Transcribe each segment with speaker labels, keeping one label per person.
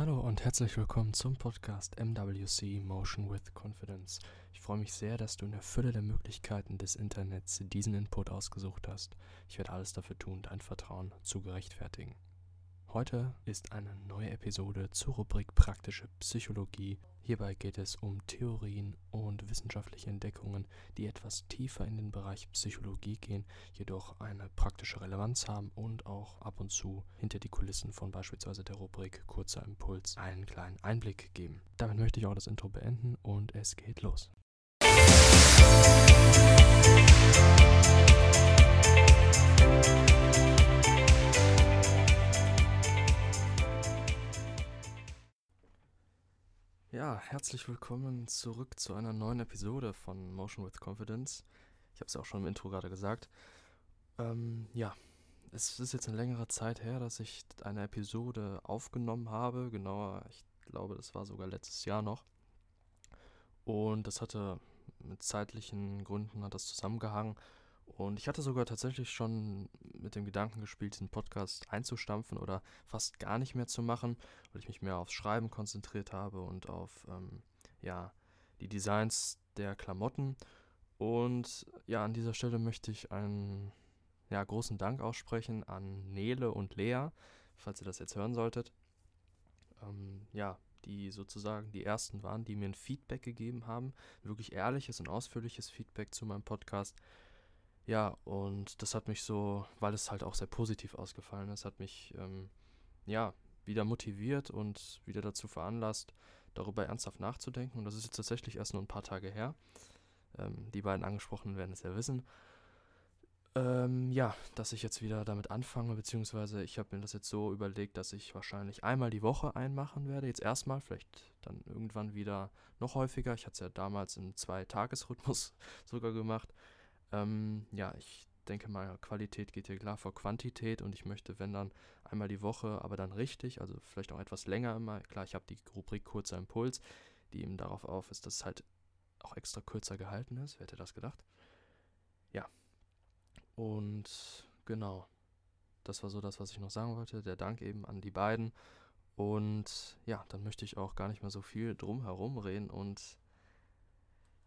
Speaker 1: Hallo und herzlich willkommen zum Podcast MWC Motion with Confidence. Ich freue mich sehr, dass du in der Fülle der Möglichkeiten des Internets diesen Input ausgesucht hast. Ich werde alles dafür tun, dein Vertrauen zu gerechtfertigen. Heute ist eine neue Episode zur Rubrik Praktische Psychologie. Hierbei geht es um Theorien und wissenschaftliche Entdeckungen, die etwas tiefer in den Bereich Psychologie gehen, jedoch eine praktische Relevanz haben und auch ab und zu hinter die Kulissen von beispielsweise der Rubrik Kurzer Impuls einen kleinen Einblick geben. Damit möchte ich auch das Intro beenden und es geht los. Ja, herzlich willkommen zurück zu einer neuen Episode von Motion with Confidence. Ich habe es ja auch schon im Intro gerade gesagt. Ähm, ja, es ist jetzt eine längere Zeit her, dass ich eine Episode aufgenommen habe. Genauer, ich glaube, das war sogar letztes Jahr noch. Und das hatte mit zeitlichen Gründen hat das zusammengehangen. Und ich hatte sogar tatsächlich schon mit dem Gedanken gespielt, diesen Podcast einzustampfen oder fast gar nicht mehr zu machen, weil ich mich mehr aufs Schreiben konzentriert habe und auf ähm, ja, die Designs der Klamotten. Und ja, an dieser Stelle möchte ich einen ja, großen Dank aussprechen an Nele und Lea, falls ihr das jetzt hören solltet. Ähm, ja, die sozusagen die ersten waren, die mir ein Feedback gegeben haben. Wirklich ehrliches und ausführliches Feedback zu meinem Podcast. Ja, und das hat mich so, weil es halt auch sehr positiv ausgefallen ist, hat mich ähm, ja wieder motiviert und wieder dazu veranlasst, darüber ernsthaft nachzudenken. Und das ist jetzt tatsächlich erst nur ein paar Tage her. Ähm, die beiden angesprochenen werden es ja wissen. Ähm, ja, dass ich jetzt wieder damit anfange, beziehungsweise ich habe mir das jetzt so überlegt, dass ich wahrscheinlich einmal die Woche einmachen werde. Jetzt erstmal, vielleicht dann irgendwann wieder noch häufiger. Ich hatte es ja damals im Zwei-Tages-Rhythmus sogar gemacht. Ähm, ja, ich denke mal, Qualität geht hier klar vor Quantität und ich möchte, wenn dann einmal die Woche, aber dann richtig, also vielleicht auch etwas länger immer. Klar, ich habe die Rubrik kurzer Impuls, die eben darauf auf ist, dass es halt auch extra kürzer gehalten ist. Wer hätte das gedacht? Ja. Und genau. Das war so das, was ich noch sagen wollte. Der Dank eben an die beiden. Und ja, dann möchte ich auch gar nicht mehr so viel drum herum reden und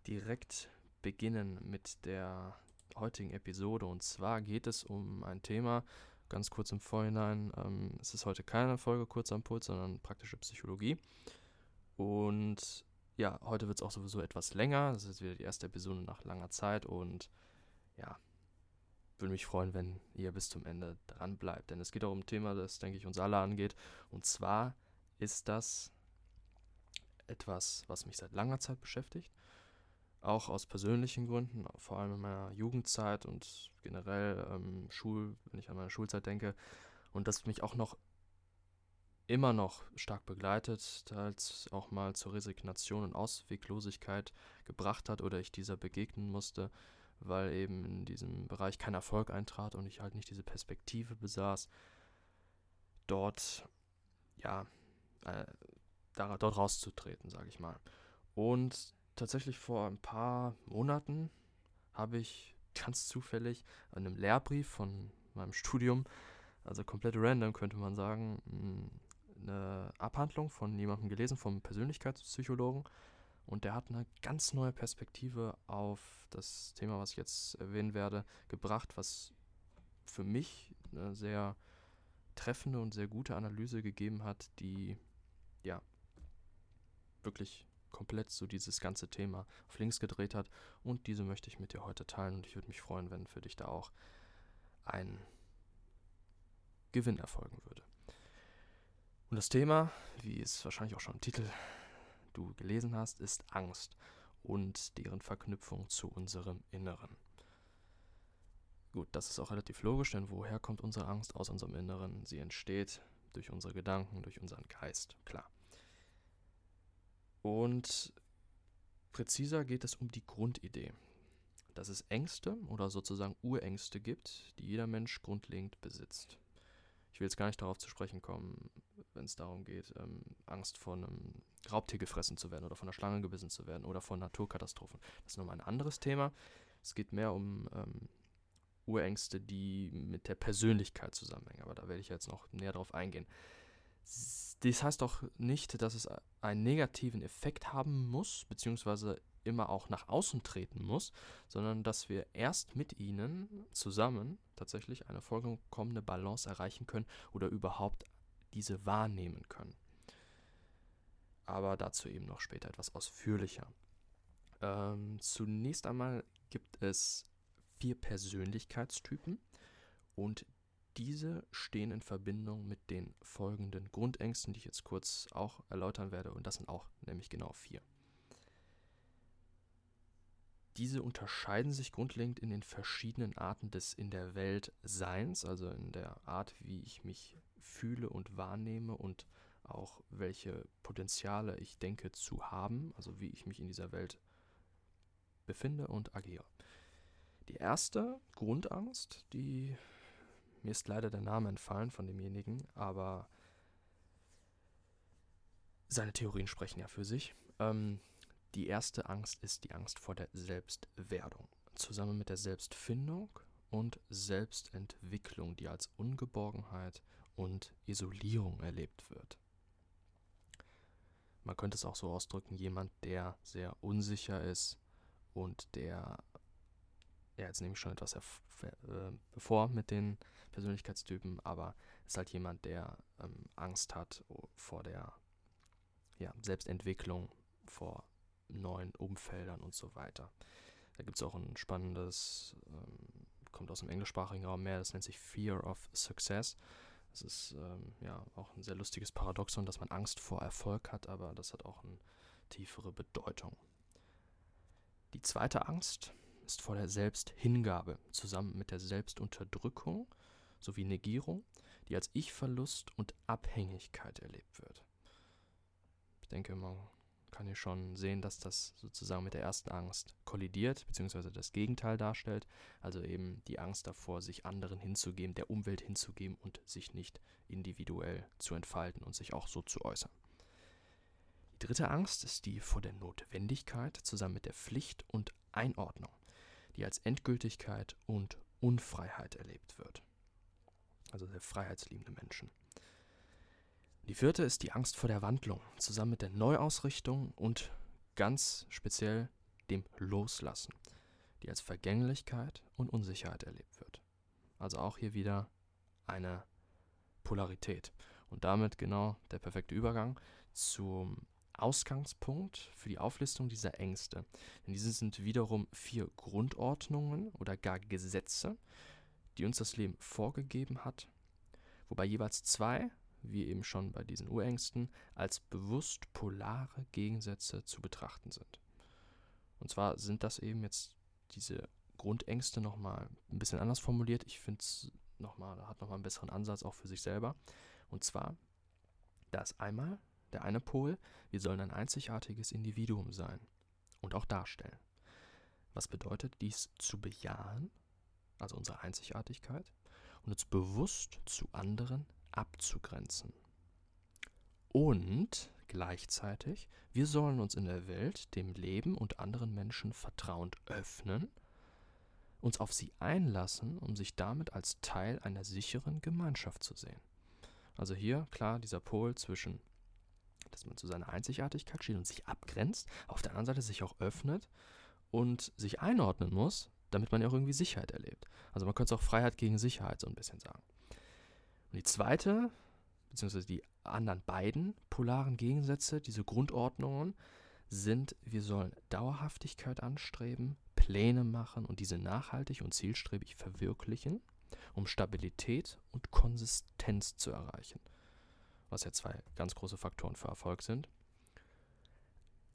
Speaker 1: direkt beginnen mit der heutigen Episode. Und zwar geht es um ein Thema, ganz kurz im Vorhinein. Ähm, es ist heute keine Folge kurz am Puls, sondern praktische Psychologie. Und ja, heute wird es auch sowieso etwas länger. Das ist wieder die erste Episode nach langer Zeit. Und ja, würde mich freuen, wenn ihr bis zum Ende dran bleibt. Denn es geht auch um ein Thema, das, denke ich, uns alle angeht. Und zwar ist das etwas, was mich seit langer Zeit beschäftigt auch aus persönlichen Gründen, vor allem in meiner Jugendzeit und generell ähm, Schul, wenn ich an meine Schulzeit denke, und das mich auch noch immer noch stark begleitet, als auch mal zur Resignation und Ausweglosigkeit gebracht hat oder ich dieser begegnen musste, weil eben in diesem Bereich kein Erfolg eintrat und ich halt nicht diese Perspektive besaß, dort, ja, äh, da, dort rauszutreten, sage ich mal. Und tatsächlich vor ein paar Monaten habe ich ganz zufällig an einem Lehrbrief von meinem Studium, also komplett random könnte man sagen, eine Abhandlung von jemandem gelesen, vom Persönlichkeitspsychologen. Und der hat eine ganz neue Perspektive auf das Thema, was ich jetzt erwähnen werde, gebracht, was für mich eine sehr treffende und sehr gute Analyse gegeben hat, die ja wirklich komplett so dieses ganze Thema auf links gedreht hat. Und diese möchte ich mit dir heute teilen und ich würde mich freuen, wenn für dich da auch ein Gewinn erfolgen würde. Und das Thema, wie es wahrscheinlich auch schon im Titel du gelesen hast, ist Angst und deren Verknüpfung zu unserem Inneren. Gut, das ist auch relativ logisch, denn woher kommt unsere Angst aus unserem Inneren? Sie entsteht durch unsere Gedanken, durch unseren Geist, klar. Und präziser geht es um die Grundidee, dass es Ängste oder sozusagen Urängste gibt, die jeder Mensch grundlegend besitzt. Ich will jetzt gar nicht darauf zu sprechen kommen, wenn es darum geht, ähm, Angst vor einem Raubtier gefressen zu werden oder von einer Schlange gebissen zu werden oder vor Naturkatastrophen. Das ist nochmal ein anderes Thema. Es geht mehr um ähm, Urängste, die mit der Persönlichkeit zusammenhängen. Aber da werde ich jetzt noch näher drauf eingehen. Dies heißt auch nicht, dass es einen negativen Effekt haben muss, beziehungsweise immer auch nach außen treten muss, sondern dass wir erst mit ihnen zusammen tatsächlich eine vollkommene Balance erreichen können oder überhaupt diese wahrnehmen können. Aber dazu eben noch später etwas ausführlicher. Ähm, zunächst einmal gibt es vier Persönlichkeitstypen und diese stehen in Verbindung mit den folgenden Grundängsten, die ich jetzt kurz auch erläutern werde. Und das sind auch nämlich genau vier. Diese unterscheiden sich grundlegend in den verschiedenen Arten des in der Welt Seins, also in der Art, wie ich mich fühle und wahrnehme und auch welche Potenziale ich denke zu haben, also wie ich mich in dieser Welt befinde und agiere. Die erste Grundangst, die mir ist leider der Name entfallen von demjenigen, aber seine Theorien sprechen ja für sich. Ähm, die erste Angst ist die Angst vor der Selbstwerdung, zusammen mit der Selbstfindung und Selbstentwicklung, die als Ungeborgenheit und Isolierung erlebt wird. Man könnte es auch so ausdrücken, jemand, der sehr unsicher ist und der, ja, jetzt nehme ich schon etwas äh, bevor mit den Persönlichkeitstypen, aber ist halt jemand, der ähm, Angst hat vor der ja, Selbstentwicklung, vor neuen Umfeldern und so weiter. Da gibt es auch ein spannendes, ähm, kommt aus dem englischsprachigen Raum mehr, das nennt sich Fear of Success. Das ist ähm, ja auch ein sehr lustiges Paradoxon, dass man Angst vor Erfolg hat, aber das hat auch eine tiefere Bedeutung. Die zweite Angst ist vor der Selbsthingabe, zusammen mit der Selbstunterdrückung sowie Negierung, die als Ich-Verlust und Abhängigkeit erlebt wird. Ich denke, man kann hier schon sehen, dass das sozusagen mit der ersten Angst kollidiert, beziehungsweise das Gegenteil darstellt, also eben die Angst davor, sich anderen hinzugeben, der Umwelt hinzugeben und sich nicht individuell zu entfalten und sich auch so zu äußern. Die dritte Angst ist die vor der Notwendigkeit zusammen mit der Pflicht und Einordnung, die als Endgültigkeit und Unfreiheit erlebt wird. Also sehr freiheitsliebende Menschen. Die vierte ist die Angst vor der Wandlung, zusammen mit der Neuausrichtung und ganz speziell dem Loslassen, die als Vergänglichkeit und Unsicherheit erlebt wird. Also auch hier wieder eine Polarität. Und damit genau der perfekte Übergang zum Ausgangspunkt für die Auflistung dieser Ängste. Denn diese sind wiederum vier Grundordnungen oder gar Gesetze, die uns das Leben vorgegeben hat, wobei jeweils zwei wie eben schon bei diesen Urängsten, als bewusst polare Gegensätze zu betrachten sind. Und zwar sind das eben jetzt diese Grundängste nochmal ein bisschen anders formuliert. Ich finde es nochmal, hat nochmal einen besseren Ansatz auch für sich selber. Und zwar, da ist einmal der eine Pol, wir sollen ein einzigartiges Individuum sein und auch darstellen. Was bedeutet dies zu bejahen, also unsere Einzigartigkeit, und uns bewusst zu anderen abzugrenzen. Und gleichzeitig, wir sollen uns in der Welt dem Leben und anderen Menschen vertrauend öffnen, uns auf sie einlassen, um sich damit als Teil einer sicheren Gemeinschaft zu sehen. Also hier klar dieser Pol zwischen, dass man zu seiner Einzigartigkeit steht und sich abgrenzt, auf der anderen Seite sich auch öffnet und sich einordnen muss, damit man ja auch irgendwie Sicherheit erlebt. Also man könnte es auch Freiheit gegen Sicherheit so ein bisschen sagen. Und die zweite, beziehungsweise die anderen beiden polaren Gegensätze, diese Grundordnungen, sind, wir sollen Dauerhaftigkeit anstreben, Pläne machen und diese nachhaltig und zielstrebig verwirklichen, um Stabilität und Konsistenz zu erreichen. Was ja zwei ganz große Faktoren für Erfolg sind.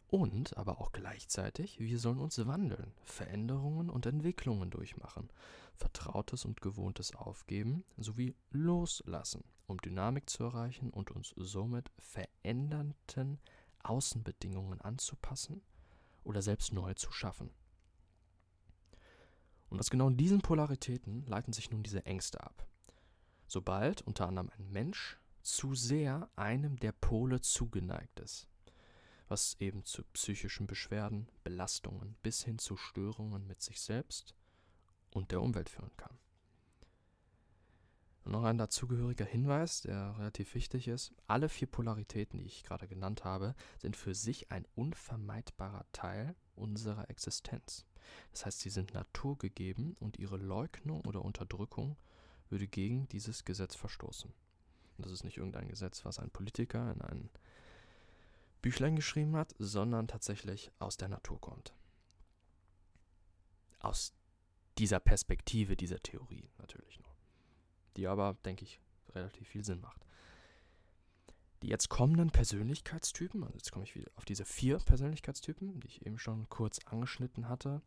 Speaker 1: Und aber auch gleichzeitig, wir sollen uns wandeln, Veränderungen und Entwicklungen durchmachen, Vertrautes und Gewohntes aufgeben sowie loslassen, um Dynamik zu erreichen und uns somit verändernden Außenbedingungen anzupassen oder selbst neu zu schaffen. Und aus genau diesen Polaritäten leiten sich nun diese Ängste ab. Sobald unter anderem ein Mensch zu sehr einem der Pole zugeneigt ist, was eben zu psychischen Beschwerden, Belastungen bis hin zu Störungen mit sich selbst und der Umwelt führen kann. Und noch ein dazugehöriger Hinweis, der relativ wichtig ist. Alle vier Polaritäten, die ich gerade genannt habe, sind für sich ein unvermeidbarer Teil unserer Existenz. Das heißt, sie sind naturgegeben und ihre Leugnung oder Unterdrückung würde gegen dieses Gesetz verstoßen. Das ist nicht irgendein Gesetz, was ein Politiker in ein Büchlein geschrieben hat, sondern tatsächlich aus der Natur kommt. Aus dieser Perspektive, dieser Theorie natürlich nur. Die aber, denke ich, relativ viel Sinn macht. Die jetzt kommenden Persönlichkeitstypen, also jetzt komme ich wieder auf diese vier Persönlichkeitstypen, die ich eben schon kurz angeschnitten hatte,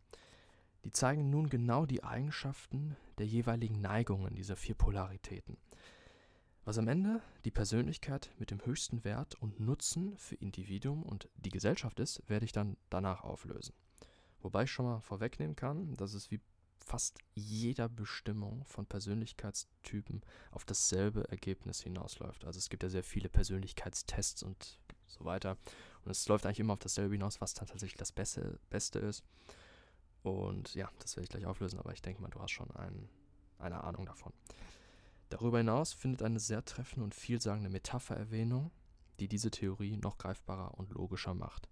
Speaker 1: die zeigen nun genau die Eigenschaften der jeweiligen Neigungen dieser vier Polaritäten. Was am Ende die Persönlichkeit mit dem höchsten Wert und Nutzen für Individuum und die Gesellschaft ist, werde ich dann danach auflösen. Wobei ich schon mal vorwegnehmen kann, dass es wie fast jeder Bestimmung von Persönlichkeitstypen auf dasselbe Ergebnis hinausläuft. Also es gibt ja sehr viele Persönlichkeitstests und so weiter. Und es läuft eigentlich immer auf dasselbe hinaus, was dann tatsächlich das Beste, Beste ist. Und ja, das werde ich gleich auflösen, aber ich denke mal, du hast schon ein, eine Ahnung davon. Darüber hinaus findet eine sehr treffende und vielsagende Metapher Erwähnung, die diese Theorie noch greifbarer und logischer macht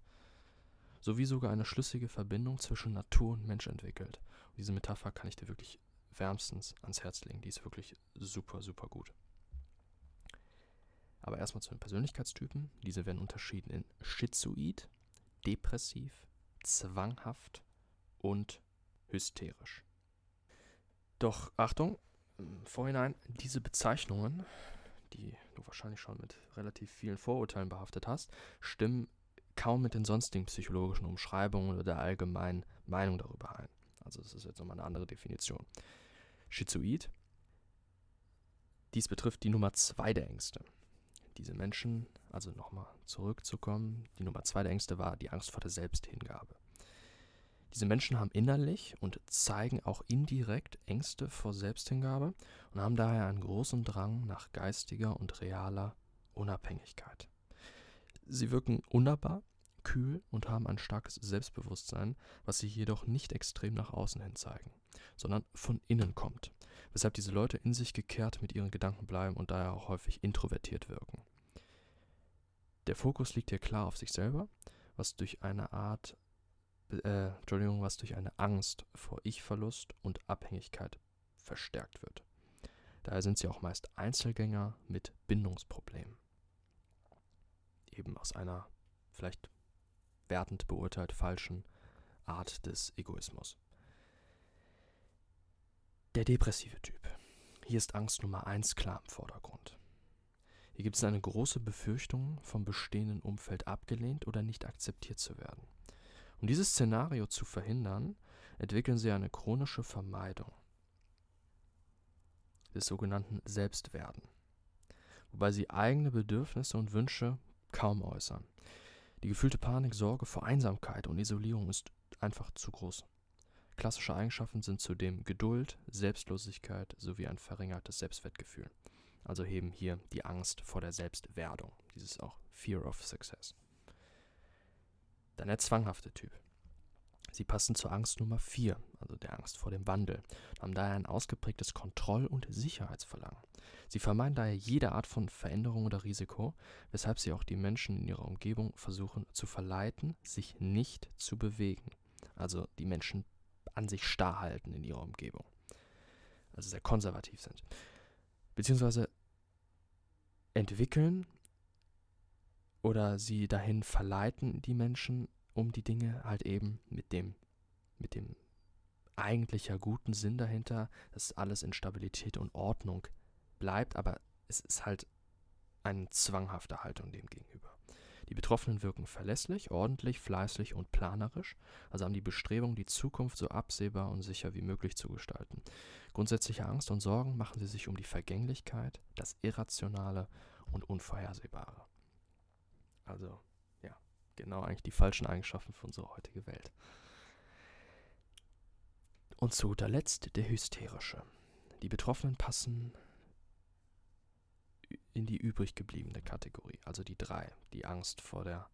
Speaker 1: sowie sogar eine schlüssige Verbindung zwischen Natur und Mensch entwickelt. Und diese Metapher kann ich dir wirklich wärmstens ans Herz legen. Die ist wirklich super, super gut. Aber erstmal zu den Persönlichkeitstypen. Diese werden unterschieden in schizoid, depressiv, zwanghaft und hysterisch. Doch Achtung, Vorhinein, diese Bezeichnungen, die du wahrscheinlich schon mit relativ vielen Vorurteilen behaftet hast, stimmen kaum mit den sonstigen psychologischen Umschreibungen oder der allgemeinen Meinung darüber ein. Also das ist jetzt nochmal eine andere Definition. Schizoid. Dies betrifft die Nummer zwei der Ängste. Diese Menschen, also nochmal zurückzukommen, die Nummer zwei der Ängste war die Angst vor der Selbsthingabe. Diese Menschen haben innerlich und zeigen auch indirekt Ängste vor Selbsthingabe und haben daher einen großen Drang nach geistiger und realer Unabhängigkeit. Sie wirken unnahbar, kühl und haben ein starkes Selbstbewusstsein, was sie jedoch nicht extrem nach außen hin zeigen, sondern von innen kommt, weshalb diese Leute in sich gekehrt mit ihren Gedanken bleiben und daher auch häufig introvertiert wirken. Der Fokus liegt hier klar auf sich selber, was durch eine Art, äh, Entschuldigung, was durch eine Angst vor Ich-Verlust und Abhängigkeit verstärkt wird. Daher sind sie auch meist Einzelgänger mit Bindungsproblemen. Eben aus einer vielleicht wertend beurteilt falschen Art des Egoismus. Der depressive Typ. Hier ist Angst Nummer 1 klar im Vordergrund. Hier gibt es eine große Befürchtung, vom bestehenden Umfeld abgelehnt oder nicht akzeptiert zu werden. Um dieses Szenario zu verhindern, entwickeln sie eine chronische Vermeidung des sogenannten Selbstwerden, wobei sie eigene Bedürfnisse und Wünsche kaum äußern. Die gefühlte Panik, Sorge vor Einsamkeit und Isolierung ist einfach zu groß. Klassische Eigenschaften sind zudem Geduld, Selbstlosigkeit sowie ein verringertes Selbstwertgefühl. Also heben hier die Angst vor der Selbstwerdung. Dieses auch Fear of Success. Dann der zwanghafte Typ. Sie passen zur Angst Nummer 4, also der Angst vor dem Wandel, haben daher ein ausgeprägtes Kontroll- und Sicherheitsverlangen. Sie vermeiden daher jede Art von Veränderung oder Risiko, weshalb sie auch die Menschen in ihrer Umgebung versuchen zu verleiten, sich nicht zu bewegen. Also die Menschen an sich starr halten in ihrer Umgebung. Also sehr konservativ sind. Beziehungsweise entwickeln oder sie dahin verleiten, die Menschen, um die Dinge halt eben mit dem, mit dem eigentlicher guten Sinn dahinter, dass alles in Stabilität und Ordnung bleibt, aber es ist halt eine zwanghafte Haltung dem gegenüber. Die Betroffenen wirken verlässlich, ordentlich, fleißig und planerisch, also haben die Bestrebung, die Zukunft so absehbar und sicher wie möglich zu gestalten. Grundsätzliche Angst und Sorgen machen sie sich um die Vergänglichkeit, das Irrationale und Unvorhersehbare. Also genau eigentlich die falschen Eigenschaften für unsere heutige Welt. Und zu guter Letzt der hysterische. Die Betroffenen passen in die übrig gebliebene Kategorie, also die drei, die Angst vor der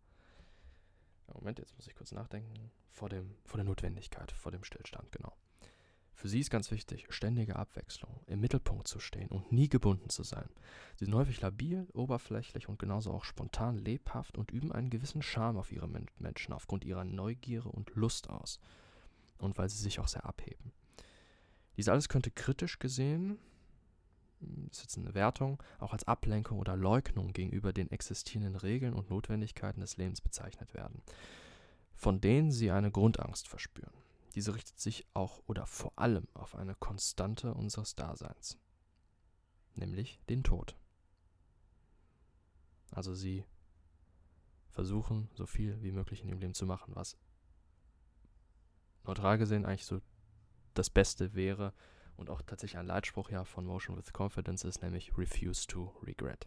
Speaker 1: Moment, jetzt muss ich kurz nachdenken, vor dem vor der Notwendigkeit, vor dem Stillstand, genau. Für sie ist ganz wichtig, ständige Abwechslung, im Mittelpunkt zu stehen und nie gebunden zu sein. Sie sind häufig labil, oberflächlich und genauso auch spontan, lebhaft und üben einen gewissen Charme auf ihre Menschen aufgrund ihrer Neugierde und Lust aus. Und weil sie sich auch sehr abheben. Dies alles könnte kritisch gesehen, das ist jetzt eine Wertung, auch als Ablenkung oder Leugnung gegenüber den existierenden Regeln und Notwendigkeiten des Lebens bezeichnet werden, von denen sie eine Grundangst verspüren. Diese richtet sich auch oder vor allem auf eine Konstante unseres Daseins, nämlich den Tod. Also sie versuchen, so viel wie möglich in ihrem Leben zu machen, was neutral gesehen eigentlich so das Beste wäre und auch tatsächlich ein Leitspruch ja von Motion with Confidence ist, nämlich Refuse to Regret.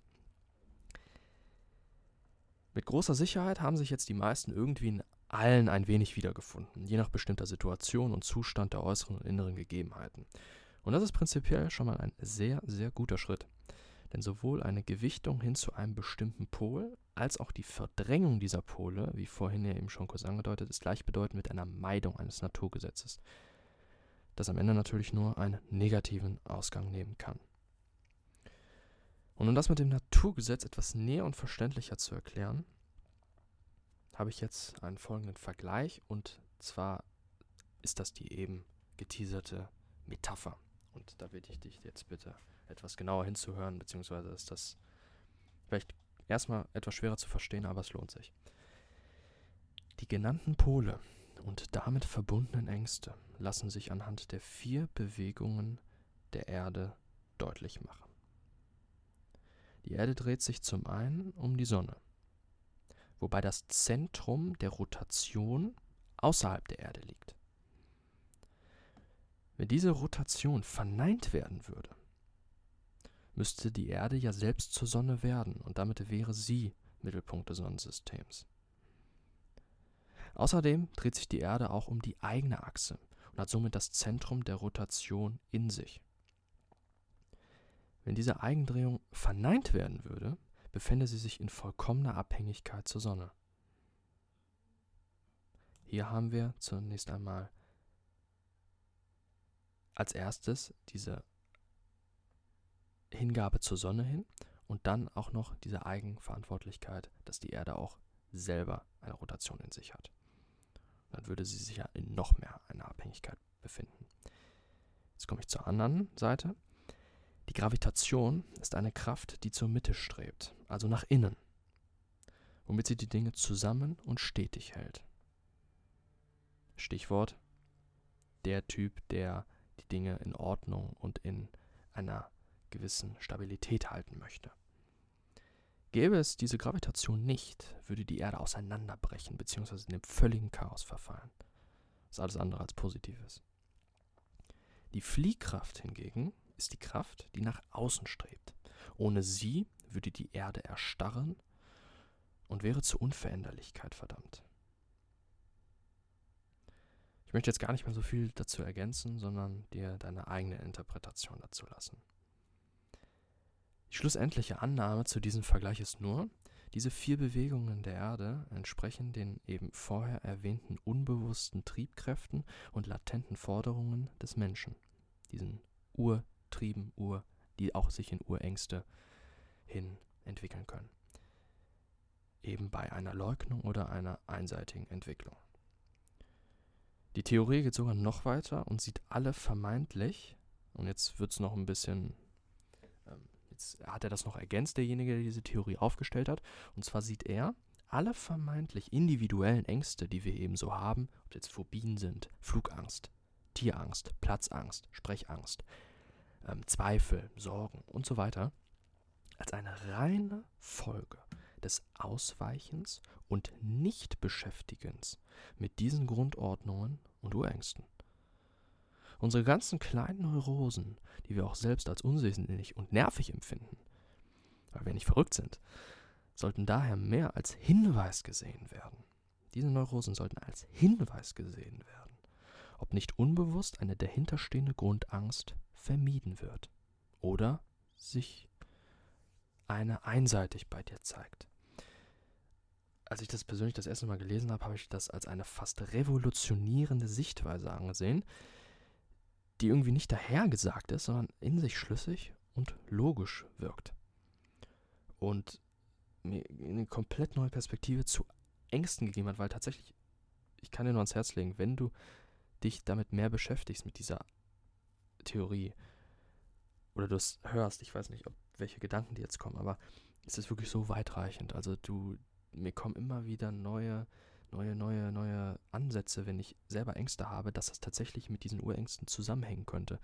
Speaker 1: Mit großer Sicherheit haben sich jetzt die meisten irgendwie in allen ein wenig wiedergefunden, je nach bestimmter Situation und Zustand der äußeren und inneren Gegebenheiten. Und das ist prinzipiell schon mal ein sehr, sehr guter Schritt. Denn sowohl eine Gewichtung hin zu einem bestimmten Pol als auch die Verdrängung dieser Pole, wie vorhin ja eben schon kurz angedeutet, ist gleichbedeutend mit einer Meidung eines Naturgesetzes, das am Ende natürlich nur einen negativen Ausgang nehmen kann. Und um das mit dem Naturgesetz etwas näher und verständlicher zu erklären, habe ich jetzt einen folgenden Vergleich und zwar ist das die eben geteaserte Metapher. Und da bitte ich dich jetzt bitte etwas genauer hinzuhören, beziehungsweise ist das vielleicht erstmal etwas schwerer zu verstehen, aber es lohnt sich. Die genannten Pole und damit verbundenen Ängste lassen sich anhand der vier Bewegungen der Erde deutlich machen. Die Erde dreht sich zum einen um die Sonne wobei das Zentrum der Rotation außerhalb der Erde liegt. Wenn diese Rotation verneint werden würde, müsste die Erde ja selbst zur Sonne werden und damit wäre sie Mittelpunkt des Sonnensystems. Außerdem dreht sich die Erde auch um die eigene Achse und hat somit das Zentrum der Rotation in sich. Wenn diese Eigendrehung verneint werden würde, befände sie sich in vollkommener Abhängigkeit zur Sonne. Hier haben wir zunächst einmal als erstes diese Hingabe zur Sonne hin und dann auch noch diese Eigenverantwortlichkeit, dass die Erde auch selber eine Rotation in sich hat. Dann würde sie sich ja in noch mehr einer Abhängigkeit befinden. Jetzt komme ich zur anderen Seite. Die Gravitation ist eine Kraft, die zur Mitte strebt, also nach innen, womit sie die Dinge zusammen und stetig hält. Stichwort der Typ, der die Dinge in Ordnung und in einer gewissen Stabilität halten möchte. Gäbe es diese Gravitation nicht, würde die Erde auseinanderbrechen bzw. in dem völligen Chaos verfallen. Was alles andere als positiv ist. Die Fliehkraft hingegen ist die Kraft, die nach außen strebt. Ohne sie würde die Erde erstarren und wäre zur Unveränderlichkeit verdammt. Ich möchte jetzt gar nicht mehr so viel dazu ergänzen, sondern dir deine eigene Interpretation dazu lassen. Die schlussendliche Annahme zu diesem Vergleich ist nur, diese vier Bewegungen der Erde entsprechen den eben vorher erwähnten unbewussten Triebkräften und latenten Forderungen des Menschen, diesen Ur Trieben, Ur, die auch sich in Urängste hin entwickeln können. Eben bei einer Leugnung oder einer einseitigen Entwicklung. Die Theorie geht sogar noch weiter und sieht alle vermeintlich, und jetzt wird es noch ein bisschen, ähm, jetzt hat er das noch ergänzt, derjenige, der diese Theorie aufgestellt hat, und zwar sieht er alle vermeintlich individuellen Ängste, die wir eben so haben, ob jetzt Phobien sind, Flugangst, Tierangst, Platzangst, Sprechangst, ähm, Zweifel, Sorgen und so weiter als eine reine Folge des Ausweichens und Nichtbeschäftigens mit diesen Grundordnungen und Urängsten. Unsere ganzen kleinen Neurosen, die wir auch selbst als unsinnig und nervig empfinden, weil wir nicht verrückt sind, sollten daher mehr als Hinweis gesehen werden. Diese Neurosen sollten als Hinweis gesehen werden, ob nicht unbewusst eine dahinterstehende Grundangst vermieden wird oder sich eine einseitig bei dir zeigt. Als ich das persönlich das erste Mal gelesen habe, habe ich das als eine fast revolutionierende Sichtweise angesehen, die irgendwie nicht dahergesagt ist, sondern in sich schlüssig und logisch wirkt. Und mir eine komplett neue Perspektive zu Ängsten gegeben hat, weil tatsächlich, ich kann dir nur ans Herz legen, wenn du dich damit mehr beschäftigst, mit dieser Theorie, oder du es hörst, ich weiß nicht, ob welche Gedanken dir jetzt kommen, aber es ist wirklich so weitreichend. Also du, mir kommen immer wieder neue, neue, neue, neue Ansätze, wenn ich selber Ängste habe, dass das tatsächlich mit diesen Urängsten zusammenhängen könnte.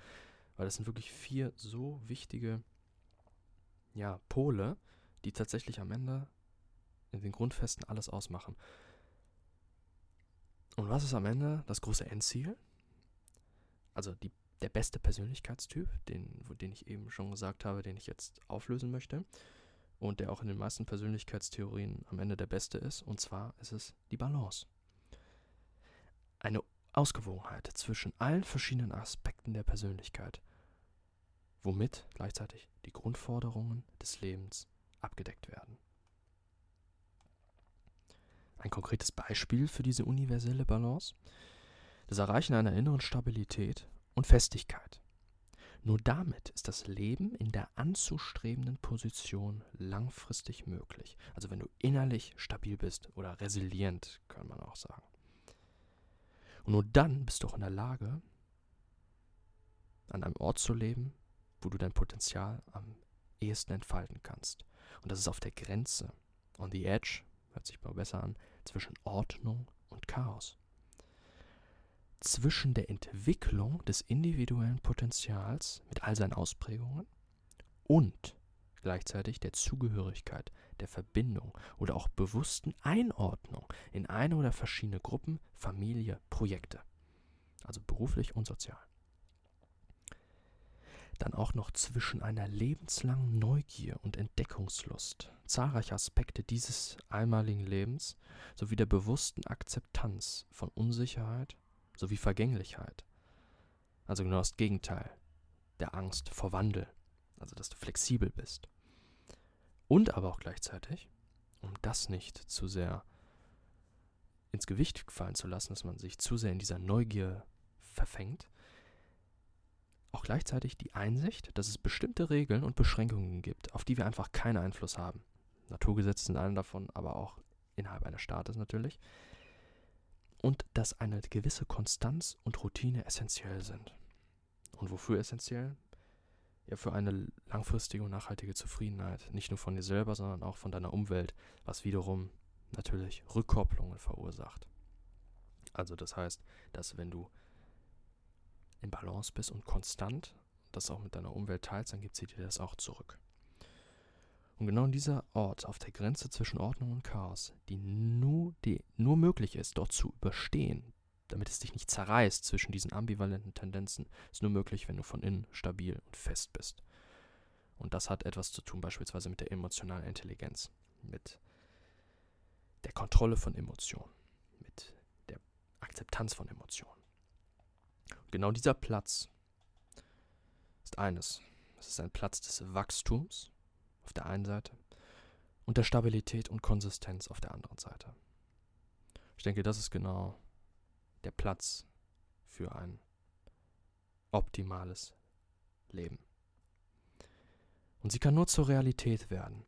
Speaker 1: Weil das sind wirklich vier so wichtige ja, Pole, die tatsächlich am Ende in den Grundfesten alles ausmachen. Und was ist am Ende das große Endziel? Also die, der beste Persönlichkeitstyp, den, den ich eben schon gesagt habe, den ich jetzt auflösen möchte und der auch in den meisten Persönlichkeitstheorien am Ende der beste ist. Und zwar ist es die Balance. Eine Ausgewogenheit zwischen allen verschiedenen Aspekten der Persönlichkeit, womit gleichzeitig die Grundforderungen des Lebens abgedeckt werden. Ein konkretes Beispiel für diese universelle Balance? Das Erreichen einer inneren Stabilität und Festigkeit. Nur damit ist das Leben in der anzustrebenden Position langfristig möglich. Also wenn du innerlich stabil bist oder resilient, kann man auch sagen. Und nur dann bist du auch in der Lage, an einem Ort zu leben, wo du dein Potenzial am ehesten entfalten kannst. Und das ist auf der Grenze, on the edge, hört sich mal besser an, zwischen Ordnung und Chaos. Zwischen der Entwicklung des individuellen Potenzials mit all seinen Ausprägungen und gleichzeitig der Zugehörigkeit, der Verbindung oder auch bewussten Einordnung in eine oder verschiedene Gruppen, Familie, Projekte. Also beruflich und sozial dann auch noch zwischen einer lebenslangen Neugier und Entdeckungslust, zahlreiche Aspekte dieses einmaligen Lebens sowie der bewussten Akzeptanz von Unsicherheit sowie Vergänglichkeit. Also genau das Gegenteil der Angst vor Wandel, also dass du flexibel bist. Und aber auch gleichzeitig, um das nicht zu sehr ins Gewicht fallen zu lassen, dass man sich zu sehr in dieser Neugier verfängt, auch gleichzeitig die Einsicht, dass es bestimmte Regeln und Beschränkungen gibt, auf die wir einfach keinen Einfluss haben. Naturgesetze sind eine davon, aber auch innerhalb eines Staates natürlich. Und dass eine gewisse Konstanz und Routine essentiell sind. Und wofür essentiell? Ja, für eine langfristige und nachhaltige Zufriedenheit. Nicht nur von dir selber, sondern auch von deiner Umwelt, was wiederum natürlich Rückkopplungen verursacht. Also das heißt, dass wenn du in Balance bist und konstant das auch mit deiner Umwelt teilst, dann gibt sie dir das auch zurück. Und genau dieser Ort auf der Grenze zwischen Ordnung und Chaos, die nur, die nur möglich ist, dort zu überstehen, damit es dich nicht zerreißt zwischen diesen ambivalenten Tendenzen, ist nur möglich, wenn du von innen stabil und fest bist. Und das hat etwas zu tun beispielsweise mit der emotionalen Intelligenz, mit der Kontrolle von Emotionen, mit der Akzeptanz von Emotionen. Genau dieser Platz ist eines. Es ist ein Platz des Wachstums auf der einen Seite und der Stabilität und Konsistenz auf der anderen Seite. Ich denke, das ist genau der Platz für ein optimales Leben. Und sie kann nur zur Realität werden,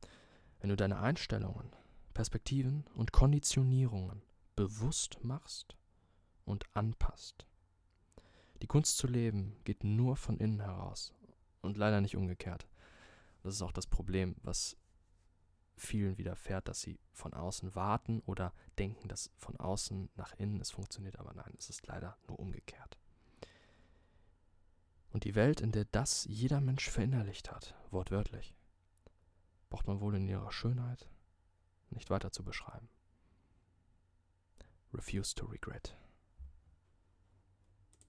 Speaker 1: wenn du deine Einstellungen, Perspektiven und Konditionierungen bewusst machst und anpasst. Die Kunst zu leben geht nur von innen heraus und leider nicht umgekehrt. Das ist auch das Problem, was vielen widerfährt, dass sie von außen warten oder denken, dass von außen nach innen es funktioniert, aber nein, es ist leider nur umgekehrt. Und die Welt, in der das jeder Mensch verinnerlicht hat, wortwörtlich, braucht man wohl in ihrer Schönheit nicht weiter zu beschreiben. Refuse to regret.